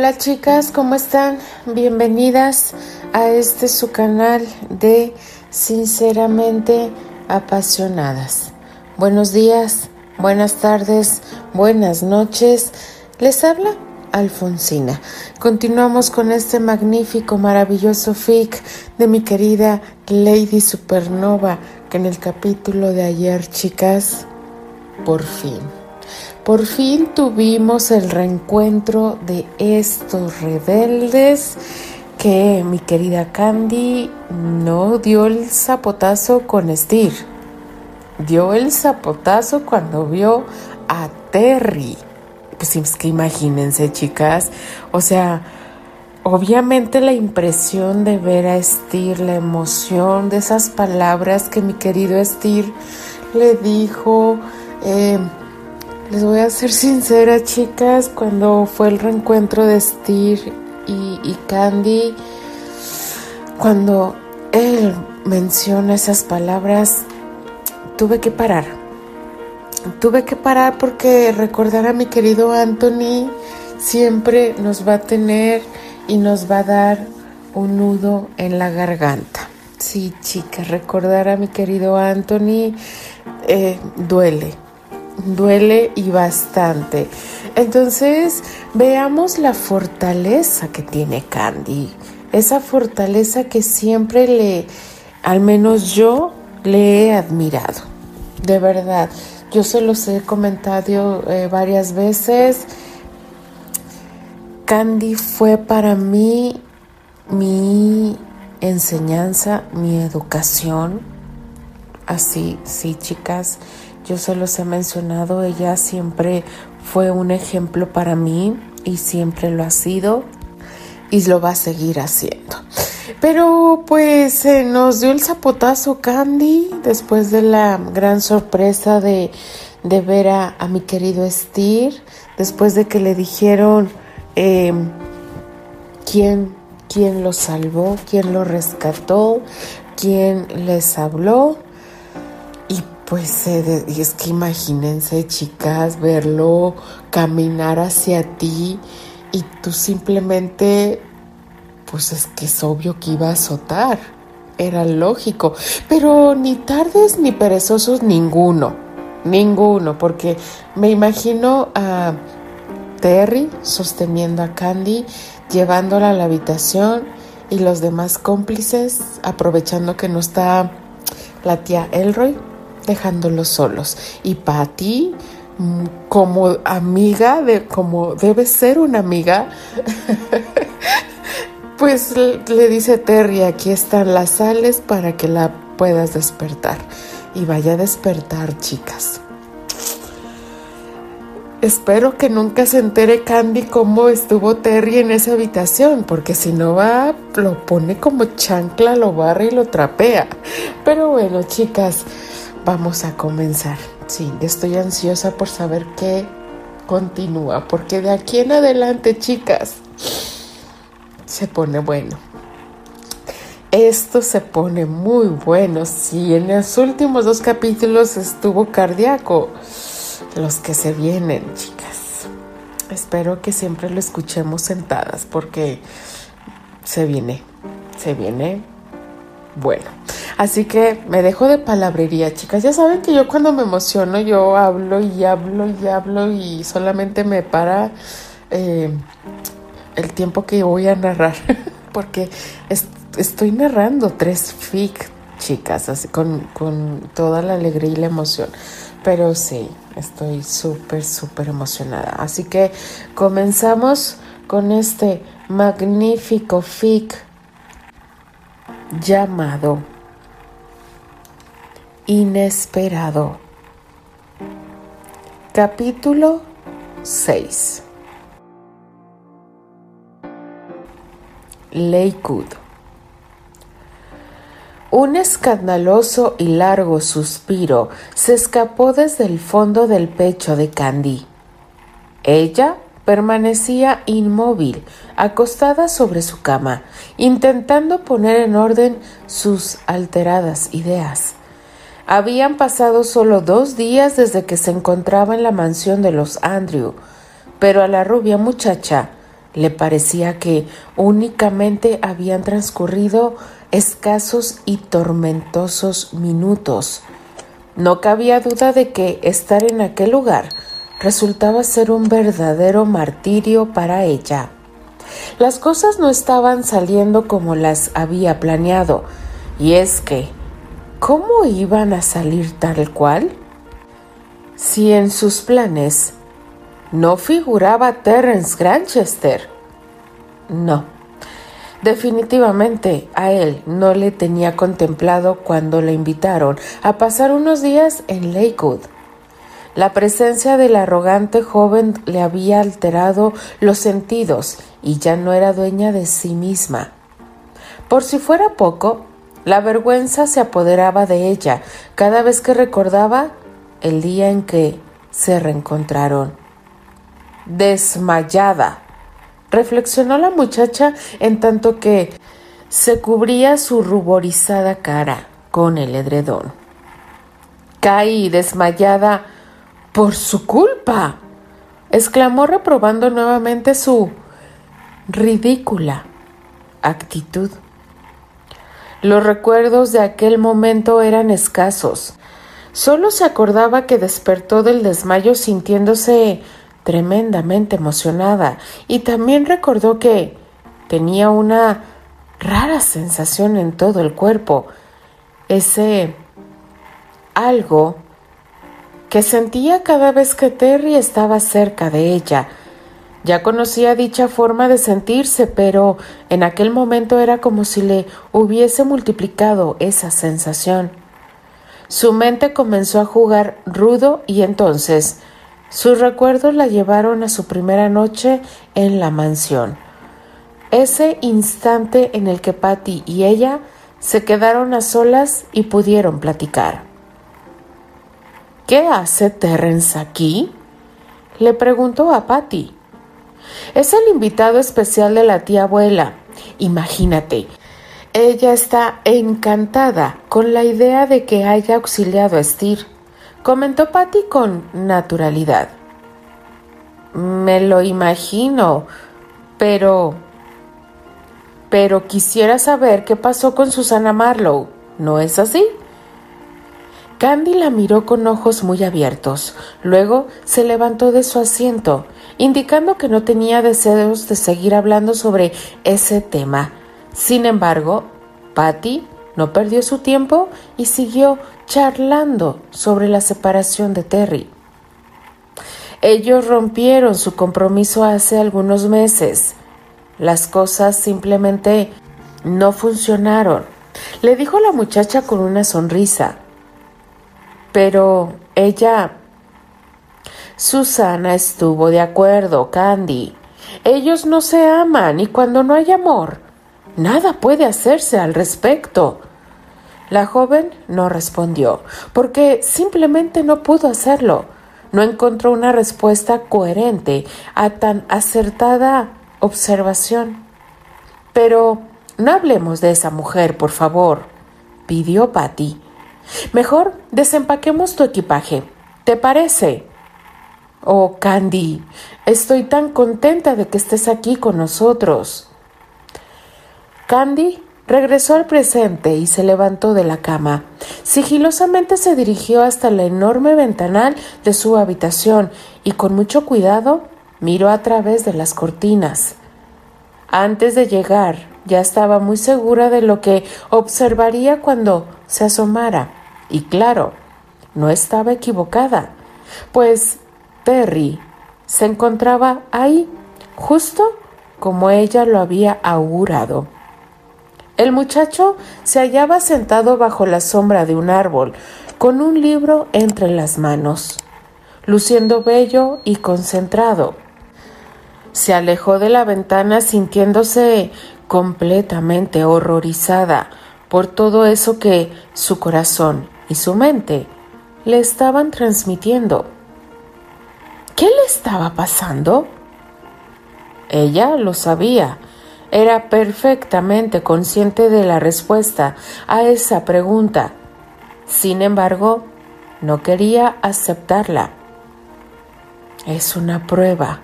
Hola chicas, ¿cómo están? Bienvenidas a este su canal de Sinceramente Apasionadas. Buenos días, buenas tardes, buenas noches. Les habla Alfonsina. Continuamos con este magnífico, maravilloso fic de mi querida Lady Supernova, que en el capítulo de ayer, chicas, por fin por fin tuvimos el reencuentro de estos rebeldes que mi querida Candy no dio el zapotazo con Steer. Dio el zapotazo cuando vio a Terry. Pues es que imagínense, chicas. O sea, obviamente la impresión de ver a Steer, la emoción de esas palabras que mi querido Steer le dijo. Eh, les voy a ser sincera, chicas, cuando fue el reencuentro de Steve y, Candy, cuando él menciona esas palabras, tuve que parar. Tuve que parar porque recordar a mi querido Anthony siempre nos va a tener y nos va a dar un nudo en la garganta. Sí, chicas, recordar a mi querido Anthony eh, duele duele y bastante. Entonces, veamos la fortaleza que tiene Candy. Esa fortaleza que siempre le, al menos yo, le he admirado. De verdad, yo se los he comentado eh, varias veces. Candy fue para mí mi enseñanza, mi educación. Así, sí, chicas yo se los he mencionado, ella siempre fue un ejemplo para mí y siempre lo ha sido y lo va a seguir haciendo. Pero pues nos dio el zapotazo Candy después de la gran sorpresa de, ver a, mi querido Steer, después de que le dijeron em, quién, quién lo salvó, quién lo rescató, quién les habló. Pues y es que imagínense, chicas, verlo caminar hacia ti y tú simplemente, pues es que es obvio que iba a azotar. Era lógico. Pero ni tardes ni perezosos ninguno. Ninguno, porque me imagino a Terry sosteniendo a Candy, llevándola a la habitación y los demás cómplices aprovechando que no está la tía Elroy dejándolos solos. Y Patty, mm, como amiga, de, como debe ser una amiga, pues le dice Terry, aquí están las sales para que la puedas despertar. Y vaya a despertar, chicas. Espero que nunca se entere Candy cómo estuvo Terry en esa habitación, porque si no va, lo pone como chancla, lo barra y lo trapea. Pero bueno, chicas, vamos a comenzar. Sí, estoy ansiosa por saber qué continúa, porque de aquí en adelante, chicas, se pone bueno. Esto se pone muy bueno. Si en los últimos dos capítulos estuvo cardíaco, los que se vienen, chicas. Espero que siempre lo escuchemos sentadas porque se viene, se viene bueno. Así que me dejo de palabrería, chicas. Ya saben que yo cuando me emociono, yo hablo y hablo y hablo y solamente me para eh, el tiempo que voy a narrar. Porque estoy narrando tres fic, chicas, con, con toda la alegría y la emoción. Pero sí, estoy súper, súper emocionada. Así que comenzamos con este magnífico fic llamado Inesperado. Capítulo 6. Lakewood. Un escandaloso y largo suspiro se escapó desde el fondo del pecho de Candy. Ella permanecía inmóvil, acostada sobre su cama, intentando poner en orden sus alteradas ideas. Habían pasado solo dos días desde que se encontraba en la mansión de los Andrew, pero a la rubia muchacha Le parecía que únicamente habían transcurrido escasos y tormentosos minutos. No cabía duda de que estar en aquel lugar resultaba ser un verdadero martirio para ella. Las cosas no estaban saliendo como las había planeado, y es que, ¿cómo iban a salir tal cual? Si en sus planes no figuraba Terence Granchester. No, definitivamente a él no le tenía contemplado cuando le invitaron a pasar unos días en Lakewood. La presencia del arrogante joven le había alterado los sentidos y ya no era dueña de sí misma. Por si fuera poco, la vergüenza se apoderaba de ella cada vez que recordaba el día en que se reencontraron. Desmayada, reflexionó la muchacha en tanto que se cubría su ruborizada cara con el edredón. Caí desmayada por su culpa, exclamó reprobando nuevamente su ridícula actitud. Los recuerdos de aquel momento eran escasos. Solo se acordaba que despertó del desmayo sintiéndose tremendamente emocionada y también recordó que tenía una rara sensación en todo el cuerpo, ese algo que sentía cada vez que Terry estaba cerca de ella. Ya conocía dicha forma de sentirse, pero en aquel momento era como si le hubiese multiplicado esa sensación. Su mente comenzó a jugar rudo y entonces sus recuerdos la llevaron a su primera noche en la mansión. Ese instante en el que Patty y ella se quedaron a solas y pudieron platicar. ¿Qué hace Terrence aquí? Le preguntó a Patty. Es el invitado especial de la tía abuela. Imagínate, ella está encantada con la idea de que haya auxiliado a Steer, comentó Patty con naturalidad. Me lo imagino, pero... Pero quisiera saber qué pasó con Susana Marlowe, ¿no es así? Candy la miró con ojos muy abiertos. Luego se levantó de su asiento, indicando que no tenía deseos de seguir hablando sobre ese tema. Sin embargo, Patty no perdió su tiempo y siguió charlando sobre la separación de Terry. Ellos rompieron su compromiso hace algunos meses. Las cosas simplemente no funcionaron, le dijo la muchacha con una sonrisa. Pero ella... Susana estuvo de acuerdo, Candy. Ellos no se aman y cuando no hay amor, nada puede hacerse al respecto. La joven no respondió, porque simplemente no pudo hacerlo. No encontró una respuesta coherente a tan acertada observación. Pero no hablemos de esa mujer, por favor, pidió Patty. Mejor desempaquemos tu equipaje. ¿Te parece? Oh, Candy, estoy tan contenta de que estés aquí con nosotros. Candy regresó al presente y se levantó de la cama. Sigilosamente se dirigió hasta la enorme ventanal de su habitación y con mucho cuidado miró a través de las cortinas. Antes de llegar, ya estaba muy segura de lo que observaría cuando se asomara. Y claro, no estaba equivocada, pues Terry se encontraba ahí, justo como ella lo había augurado. El muchacho se hallaba sentado bajo la sombra de un árbol, con un libro entre las manos, luciendo bello y concentrado. Se alejó de la ventana sintiéndose completamente horrorizada por todo eso que su corazón y su mente le estaban transmitiendo. ¿Qué le estaba pasando? Ella lo sabía, era perfectamente consciente de la respuesta a esa pregunta. Sin embargo, no quería aceptarla. Es una prueba,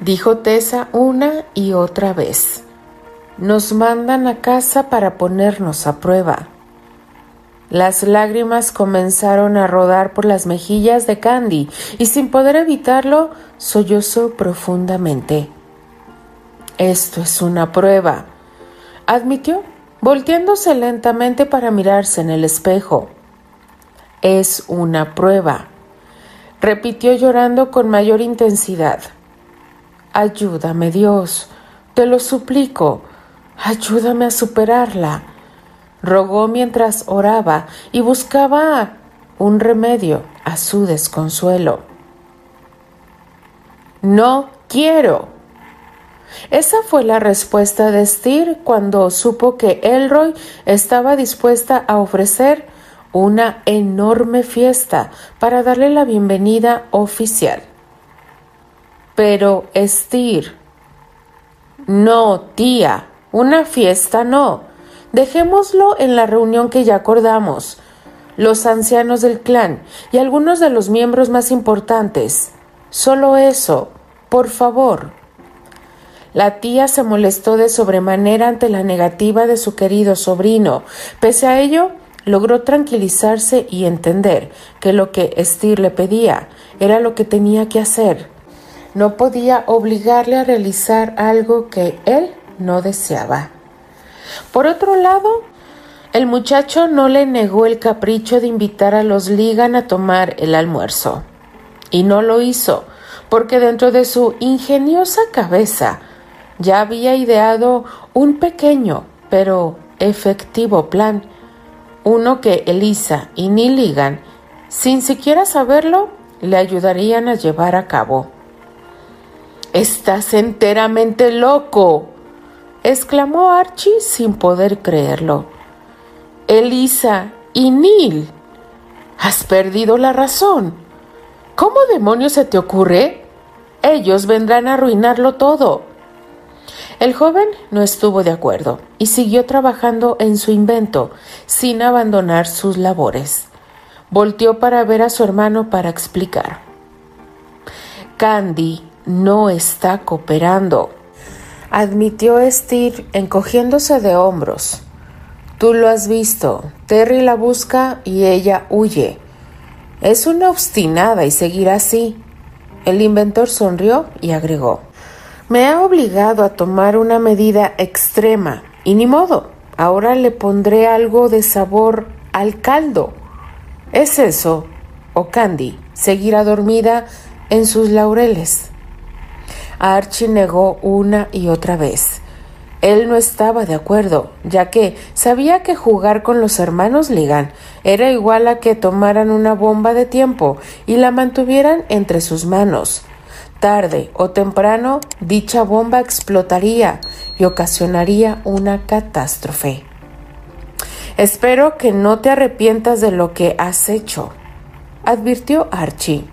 dijo Tessa una y otra vez. Nos mandan a casa para ponernos a prueba. Las lágrimas comenzaron a rodar por las mejillas de Candy y sin poder evitarlo, sollozó profundamente. Esto es una prueba, admitió, volteándose lentamente para mirarse en el espejo. Es una prueba, repitió llorando con mayor intensidad. Ayúdame, Dios, te lo suplico, ayúdame a superarla rogó mientras oraba y buscaba un remedio a su desconsuelo. No quiero. Esa fue la respuesta de Steer cuando supo que Elroy estaba dispuesta a ofrecer una enorme fiesta para darle la bienvenida oficial. Pero Steer, no, tía, una fiesta no. Dejémoslo en la reunión que ya acordamos. Los ancianos del clan y algunos de los miembros más importantes. Solo eso, por favor. La tía se molestó de sobremanera ante la negativa de su querido sobrino. Pese a ello, logró tranquilizarse y entender que lo que Steer le pedía era lo que tenía que hacer. No podía obligarle a realizar algo que él no deseaba. Por otro lado, el muchacho no le negó el capricho de invitar a los Ligan a tomar el almuerzo. Y no lo hizo, porque dentro de su ingeniosa cabeza ya había ideado un pequeño pero efectivo plan, uno que Elisa y Neil Ligan, sin siquiera saberlo, le ayudarían a llevar a cabo. Estás enteramente loco, exclamó Archie sin poder creerlo. Elisa y Neil, has perdido la razón. ¿Cómo demonios se te ocurre? Ellos vendrán a arruinarlo todo. El joven no estuvo de acuerdo y siguió trabajando en su invento sin abandonar sus labores. Volteó para ver a su hermano para explicar. Candy no está cooperando admitió Steve encogiéndose de hombros. Tú lo has visto. Terry la busca y ella huye. Es una obstinada y seguirá así. El inventor sonrió y agregó. Me ha obligado a tomar una medida extrema y ni modo. Ahora le pondré algo de sabor al caldo. ¿Es eso? ¿O Candy seguirá dormida en sus laureles? Archie negó una y otra vez. Él no estaba de acuerdo, ya que sabía que jugar con los hermanos Ligan era igual a que tomaran una bomba de tiempo y la mantuvieran entre sus manos. Tarde o temprano, dicha bomba explotaría y ocasionaría una catástrofe. Espero que no te arrepientas de lo que has hecho, advirtió Archie.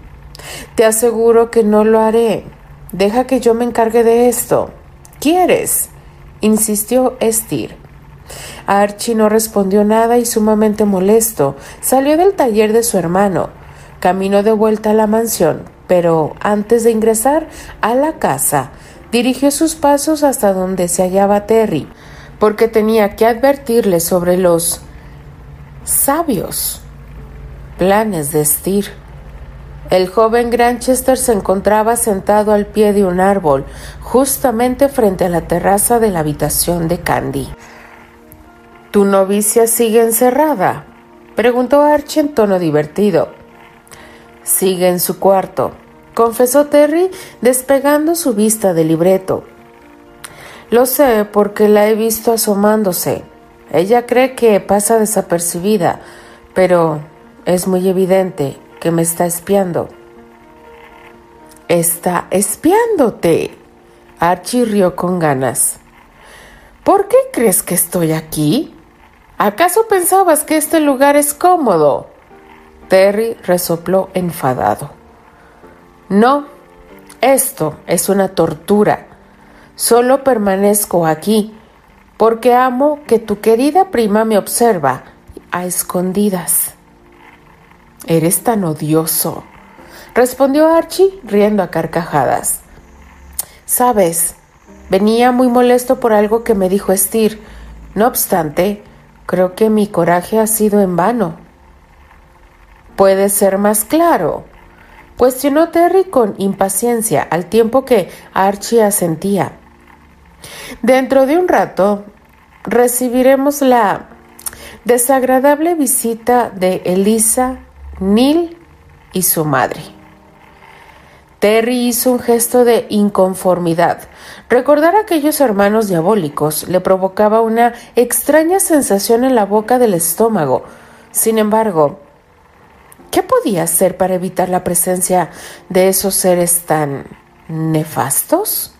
Te aseguro que no lo haré. Deja que yo me encargue de esto. ¿Quieres? insistió Estir. Archie no respondió nada y sumamente molesto salió del taller de su hermano. Caminó de vuelta a la mansión, pero antes de ingresar a la casa, dirigió sus pasos hasta donde se hallaba Terry, porque tenía que advertirle sobre los sabios planes de Estir. El joven Granchester se encontraba sentado al pie de un árbol, justamente frente a la terraza de la habitación de Candy. ¿Tu novicia sigue encerrada? preguntó Archie en tono divertido. Sigue en su cuarto, confesó Terry, despegando su vista del libreto. Lo sé porque la he visto asomándose. Ella cree que pasa desapercibida, pero es muy evidente que me está espiando. Está espiándote. Archie rió con ganas. ¿Por qué crees que estoy aquí? ¿Acaso pensabas que este lugar es cómodo? Terry resopló enfadado. No, esto es una tortura. Solo permanezco aquí porque amo que tu querida prima me observa a escondidas. Eres tan odioso, respondió Archie riendo a carcajadas. Sabes, venía muy molesto por algo que me dijo Estir. No obstante, creo que mi coraje ha sido en vano. ¿Puede ser más claro? Cuestionó Terry con impaciencia, al tiempo que Archie asentía. Dentro de un rato recibiremos la desagradable visita de Elisa, Neil y su madre. Terry hizo un gesto de inconformidad. Recordar a aquellos hermanos diabólicos le provocaba una extraña sensación en la boca del estómago. Sin embargo, ¿qué podía hacer para evitar la presencia de esos seres tan nefastos?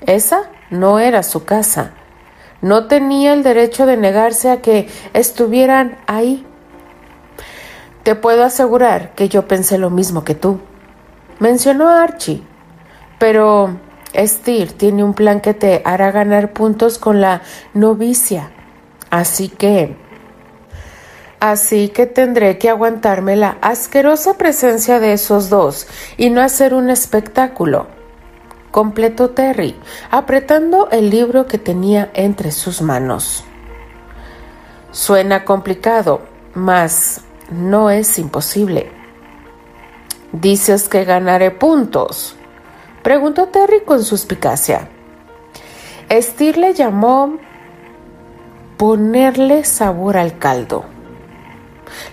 Esa no era su casa. No tenía el derecho de negarse a que estuvieran ahí. Te puedo asegurar que yo pensé lo mismo que tú. Mencionó a Archie, pero Steer tiene un plan que te hará ganar puntos con la novicia. Así que... Así que tendré que aguantarme la asquerosa presencia de esos dos y no hacer un espectáculo. Completó Terry, apretando el libro que tenía entre sus manos. Suena complicado, mas no es imposible. Dices que ganaré puntos. Preguntó Terry con suspicacia. Steer le llamó ponerle sabor al caldo.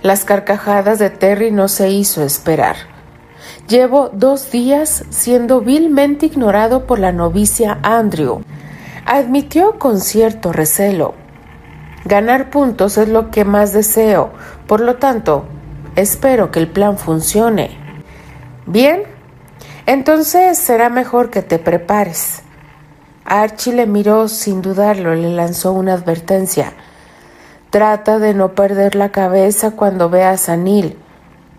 Las carcajadas de Terry no se hizo esperar. Llevo dos días siendo vilmente ignorado por la novicia Andrew. Admitió con cierto recelo. Ganar puntos es lo que más deseo, por lo tanto, espero que el plan funcione. Bien, entonces será mejor que te prepares. Archie le miró sin dudarlo, le lanzó una advertencia. Trata de no perder la cabeza cuando veas a Neil.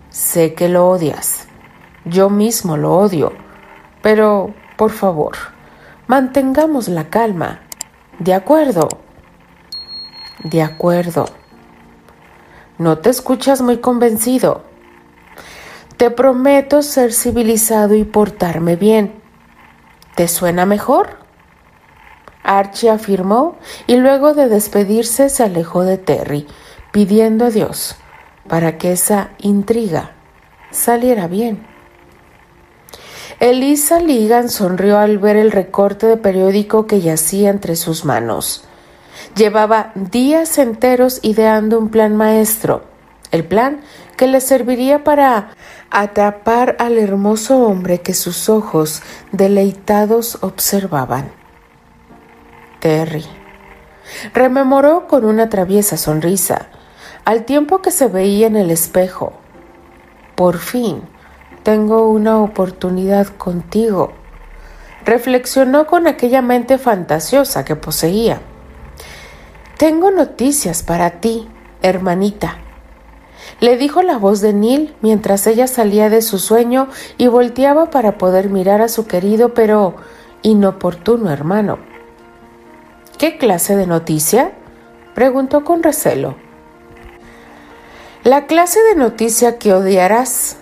Sé que lo odias. Yo mismo lo odio. Pero, por favor, mantengamos la calma. ¿De acuerdo? De acuerdo. No te escuchas muy convencido. Te prometo ser civilizado y portarme bien. ¿Te suena mejor? Archie afirmó y luego de despedirse se alejó de Terry, pidiendo a Dios para que esa intriga saliera bien. Elisa Ligan sonrió al ver el recorte de periódico que yacía entre sus manos. Llevaba días enteros ideando un plan maestro, el plan que le serviría para atrapar al hermoso hombre que sus ojos deleitados observaban. Terry. Rememoró con una traviesa sonrisa, al tiempo que se veía en el espejo. Por fin, tengo una oportunidad contigo. Reflexionó con aquella mente fantasiosa que poseía. Tengo noticias para ti, hermanita le dijo la voz de Neil mientras ella salía de su sueño y volteaba para poder mirar a su querido pero inoportuno hermano. ¿Qué clase de noticia? preguntó con recelo. La clase de noticia que odiarás.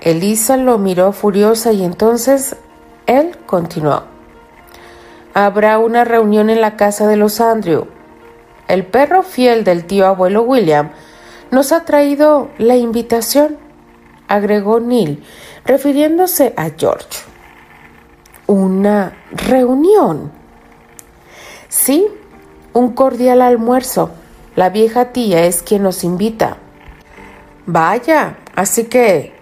Elisa lo miró furiosa y entonces él continuó. Habrá una reunión en la casa de los Andrew. El perro fiel del tío abuelo William nos ha traído la invitación, agregó Neil, refiriéndose a George. ¿Una reunión? Sí, un cordial almuerzo. La vieja tía es quien nos invita. Vaya, así que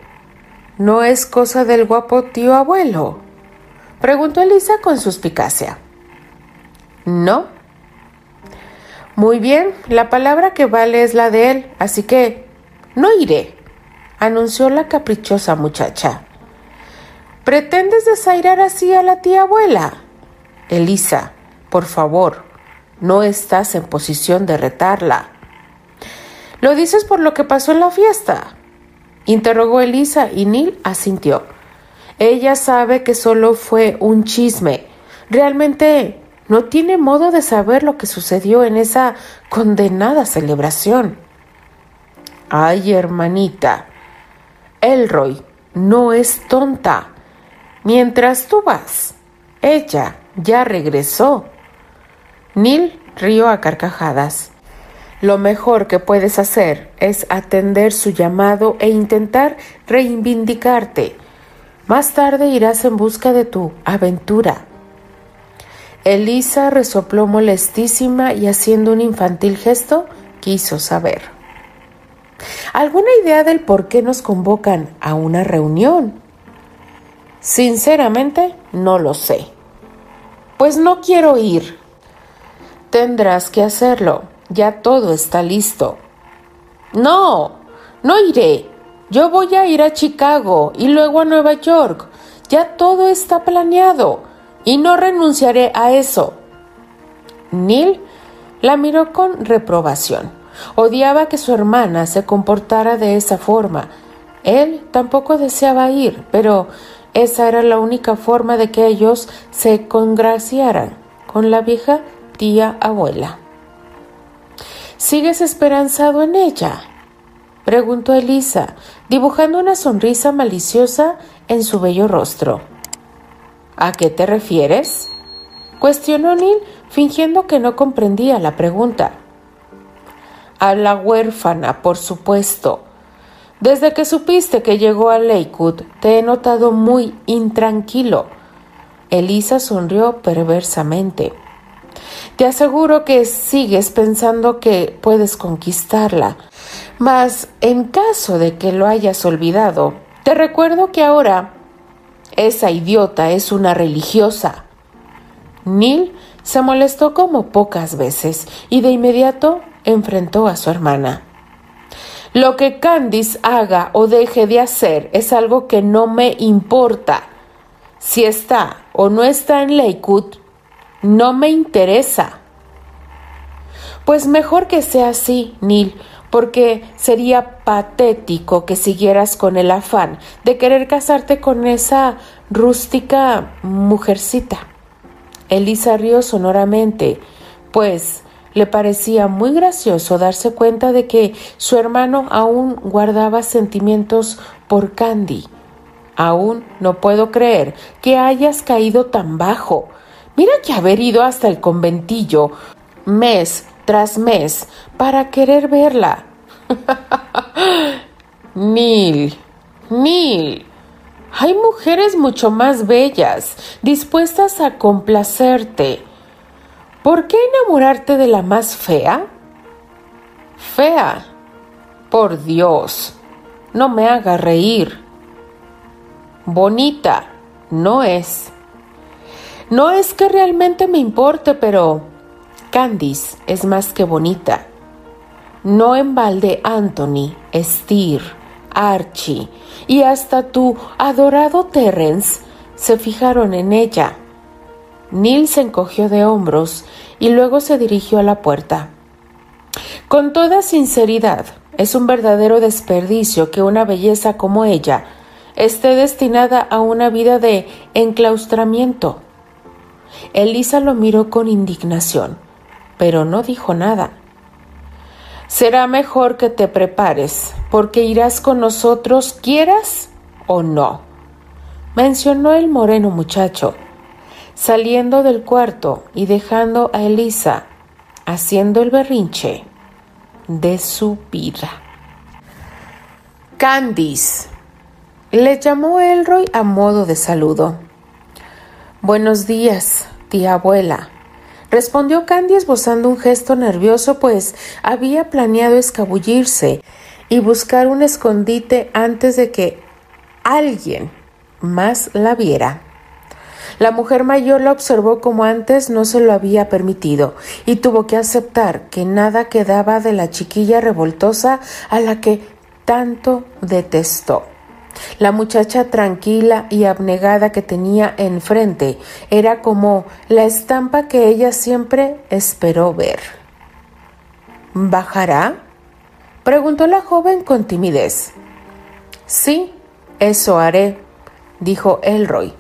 ¿no es cosa del guapo tío abuelo? Preguntó Elisa con suspicacia. No, muy bien, la palabra que vale es la de él, así que no iré, anunció la caprichosa muchacha. ¿Pretendes desairar así a la tía abuela? Elisa, por favor, no estás en posición de retarla. ¿Lo dices por lo que pasó en la fiesta? interrogó Elisa y Neil asintió. Ella sabe que solo fue un chisme. Realmente no tiene modo de saber lo que sucedió en esa condenada celebración. Ay, hermanita, Elroy no es tonta. Mientras tú vas, Ella ya regresó. Neil rió a carcajadas. Lo mejor que puedes hacer es atender su llamado e intentar reivindicarte. Más tarde irás en busca de tu aventura. Elisa resopló molestísima y haciendo un infantil gesto quiso saber. ¿Alguna idea del por qué nos convocan a una reunión? Sinceramente, no lo sé. Pues no quiero ir. Tendrás que hacerlo. Ya todo está listo. No, no iré. Yo voy a ir a Chicago y luego a Nueva York. Ya todo está planeado y no renunciaré a eso. Neil la miró con reprobación. Odiaba que su hermana se comportara de esa forma. Él tampoco deseaba ir, pero esa era la única forma de que ellos se congraciaran con la vieja tía abuela. ¿Sigues esperanzado en ella? preguntó Elisa, dibujando una sonrisa maliciosa en su bello rostro. ¿A qué te refieres? cuestionó Neil, fingiendo que no comprendía la pregunta. A la huérfana, por supuesto. Desde que supiste que llegó a Lakewood, te he notado muy intranquilo. Elisa sonrió perversamente. Te aseguro que sigues pensando que puedes conquistarla. Mas, en caso de que lo hayas olvidado, te recuerdo que ahora esa idiota es una religiosa. Neil se molestó como pocas veces y de inmediato enfrentó a su hermana. Lo que Candice haga o deje de hacer es algo que no me importa. Si está o no está en Lakewood, no me interesa. Pues mejor que sea así, Neil, porque sería patético que siguieras con el afán de querer casarte con esa rústica mujercita. Elisa rió sonoramente, pues le parecía muy gracioso darse cuenta de que su hermano aún guardaba sentimientos por Candy. Aún no puedo creer que hayas caído tan bajo. Mira que haber ido hasta el conventillo mes tras mes para querer verla. Nil, Nil, hay mujeres mucho más bellas, dispuestas a complacerte. ¿Por qué enamorarte de la más fea? Fea. Por Dios, no me haga reír. Bonita, no es. No es que realmente me importe, pero Candice es más que bonita. No en balde Anthony, Steer, Archie y hasta tu adorado Terence se fijaron en ella. Neil se encogió de hombros y luego se dirigió a la puerta. Con toda sinceridad, es un verdadero desperdicio que una belleza como ella esté destinada a una vida de enclaustramiento. Elisa lo miró con indignación, pero no dijo nada. Será mejor que te prepares, porque irás con nosotros, quieras o no, mencionó el moreno muchacho, saliendo del cuarto y dejando a Elisa haciendo el berrinche de su vida. Candice, le llamó Elroy a modo de saludo. Buenos días, tía abuela. Respondió Candy esbozando un gesto nervioso, pues había planeado escabullirse y buscar un escondite antes de que alguien más la viera. La mujer mayor la observó como antes no se lo había permitido y tuvo que aceptar que nada quedaba de la chiquilla revoltosa a la que tanto detestó. La muchacha tranquila y abnegada que tenía enfrente era como la estampa que ella siempre esperó ver. ¿Bajará? preguntó la joven con timidez. Sí, eso haré, dijo Elroy.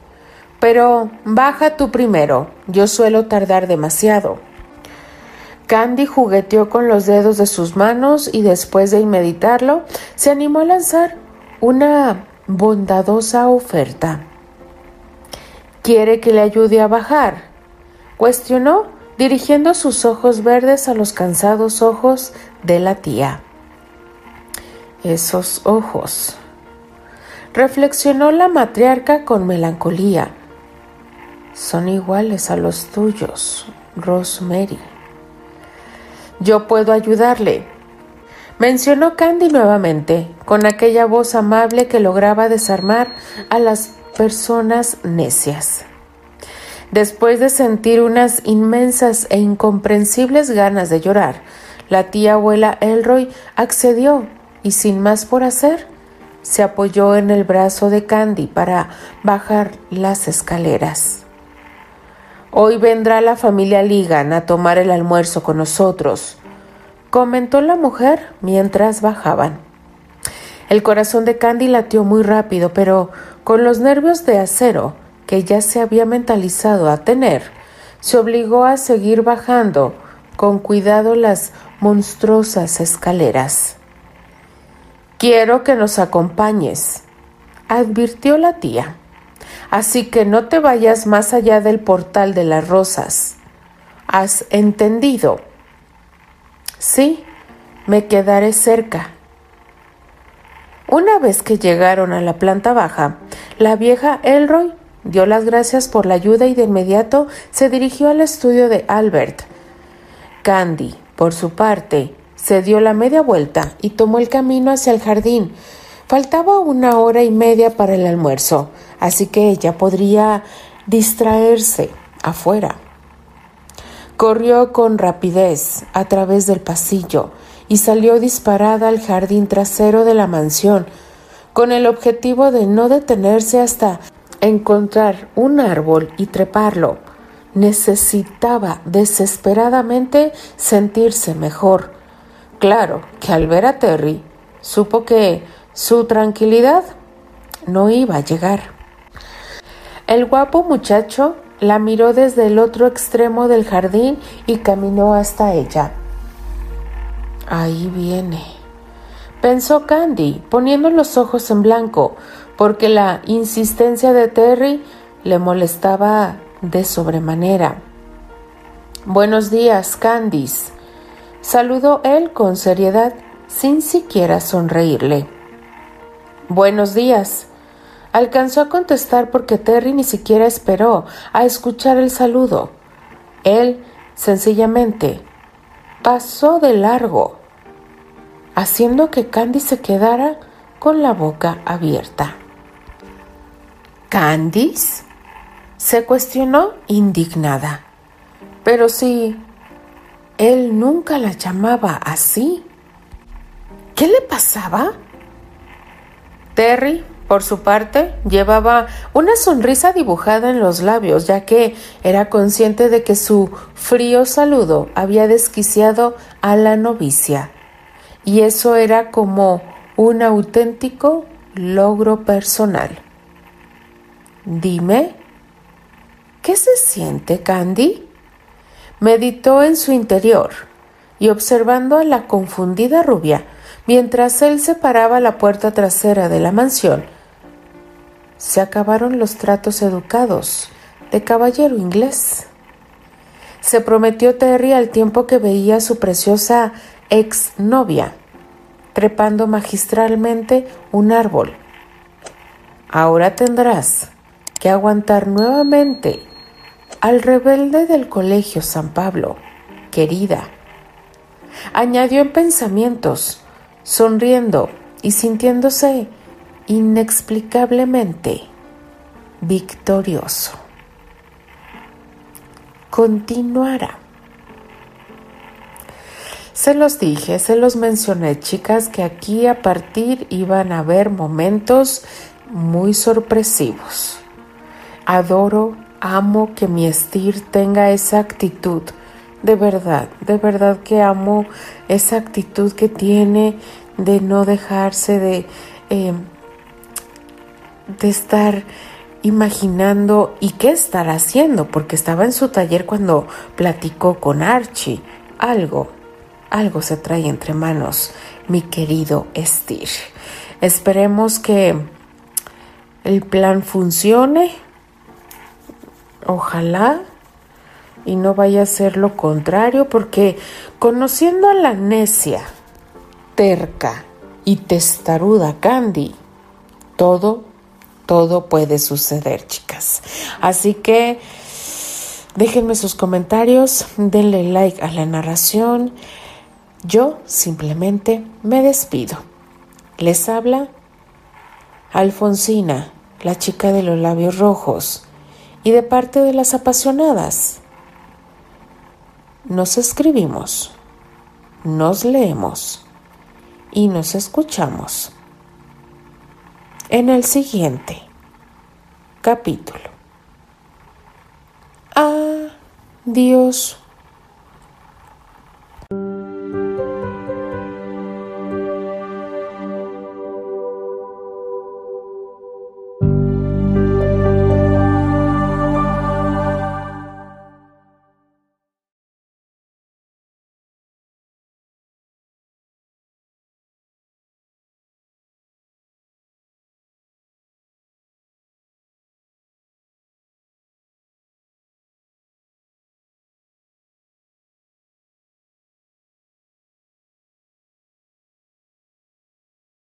Pero baja tú primero, yo suelo tardar demasiado. Candy jugueteó con los dedos de sus manos y después de meditarlo, se animó a lanzar una bondadosa oferta. ¿Quiere que le ayude a bajar? cuestionó, dirigiendo sus ojos verdes a los cansados ojos de la tía. Esos ojos. Reflexionó la matriarca con melancolía. Son iguales a los tuyos, Rosemary. Yo puedo ayudarle, mencionó Candy nuevamente, con aquella voz amable que lograba desarmar a las personas necias. Después de sentir unas inmensas e incomprensibles ganas de llorar, la tía abuela Elroy accedió y sin más por hacer, se apoyó en el brazo de Candy para bajar las escaleras. Hoy vendrá la familia Ligan a tomar el almuerzo con nosotros, comentó la mujer mientras bajaban. El corazón de Candy latió muy rápido, pero con los nervios de acero que ya se había mentalizado a tener, se obligó a seguir bajando con cuidado las monstruosas escaleras. Quiero que nos acompañes, advirtió la tía. Así que no te vayas más allá del portal de las rosas. ¿Has entendido? Sí, me quedaré cerca. Una vez que llegaron a la planta baja, la vieja Elroy dio las gracias por la ayuda y de inmediato se dirigió al estudio de Albert. Candy, por su parte, se dio la media vuelta y tomó el camino hacia el jardín. Faltaba una hora y media para el almuerzo, así que ella podría distraerse afuera. Corrió con rapidez a través del pasillo y salió disparada al jardín trasero de la mansión, con el objetivo de no detenerse hasta encontrar un árbol y treparlo. Necesitaba desesperadamente sentirse mejor. Claro que al ver a Terry, supo que su tranquilidad no iba a llegar. El guapo muchacho la miró desde el otro extremo del jardín y caminó hasta ella. Ahí viene, pensó Candy, poniendo los ojos en blanco, porque la insistencia de Terry le molestaba de sobremanera. Buenos días, Candice, Saludó él con seriedad, sin siquiera sonreírle. Buenos días. Alcanzó a contestar porque Terry ni siquiera esperó a escuchar el saludo. Él, sencillamente, pasó de largo, haciendo que Candy se quedara con la boca abierta. ¿Candice? se cuestionó indignada. Pero sí, él nunca la llamaba así. ¿Qué le pasaba? Terry, por su parte, llevaba una sonrisa dibujada en los labios, ya que era consciente de que su frío saludo había desquiciado a la novicia. Y eso era como un auténtico logro personal. Dime, ¿qué se siente, Candy? meditó en su interior y observando a la confundida rubia mientras él separaba la puerta trasera de la mansión, se acabaron los tratos educados de caballero inglés. Se prometió Terry al tiempo que veía a su preciosa ex novia trepando magistralmente un árbol. Ahora tendrás que aguantar nuevamente al rebelde del colegio San Pablo, querida. Añadió en pensamientos, sonriendo y sintiéndose inexplicablemente victorioso. Continuará. Se los dije, se los mencioné, chicas, que aquí a partir iban a haber momentos muy sorpresivos. Adoro amo que mi Estir tenga esa actitud. De verdad, de verdad que amo esa actitud que tiene de no dejarse de, em, de estar imaginando y qué estar haciendo, porque estaba en su taller cuando platicó con Archie. Algo, algo se trae entre manos, mi querido Estir. Esperemos que el plan funcione Ojalá y no vaya a ser lo contrario, porque conociendo a la necia, terca y testaruda Candy, todo, todo puede suceder, chicas. Así que déjenme sus comentarios, denle like a la narración. Yo simplemente me despido. Les habla Alfonsina, la chica de los labios rojos, y de parte de las apasionadas nos escribimos, nos leemos y nos escuchamos en el siguiente capítulo. Adiós.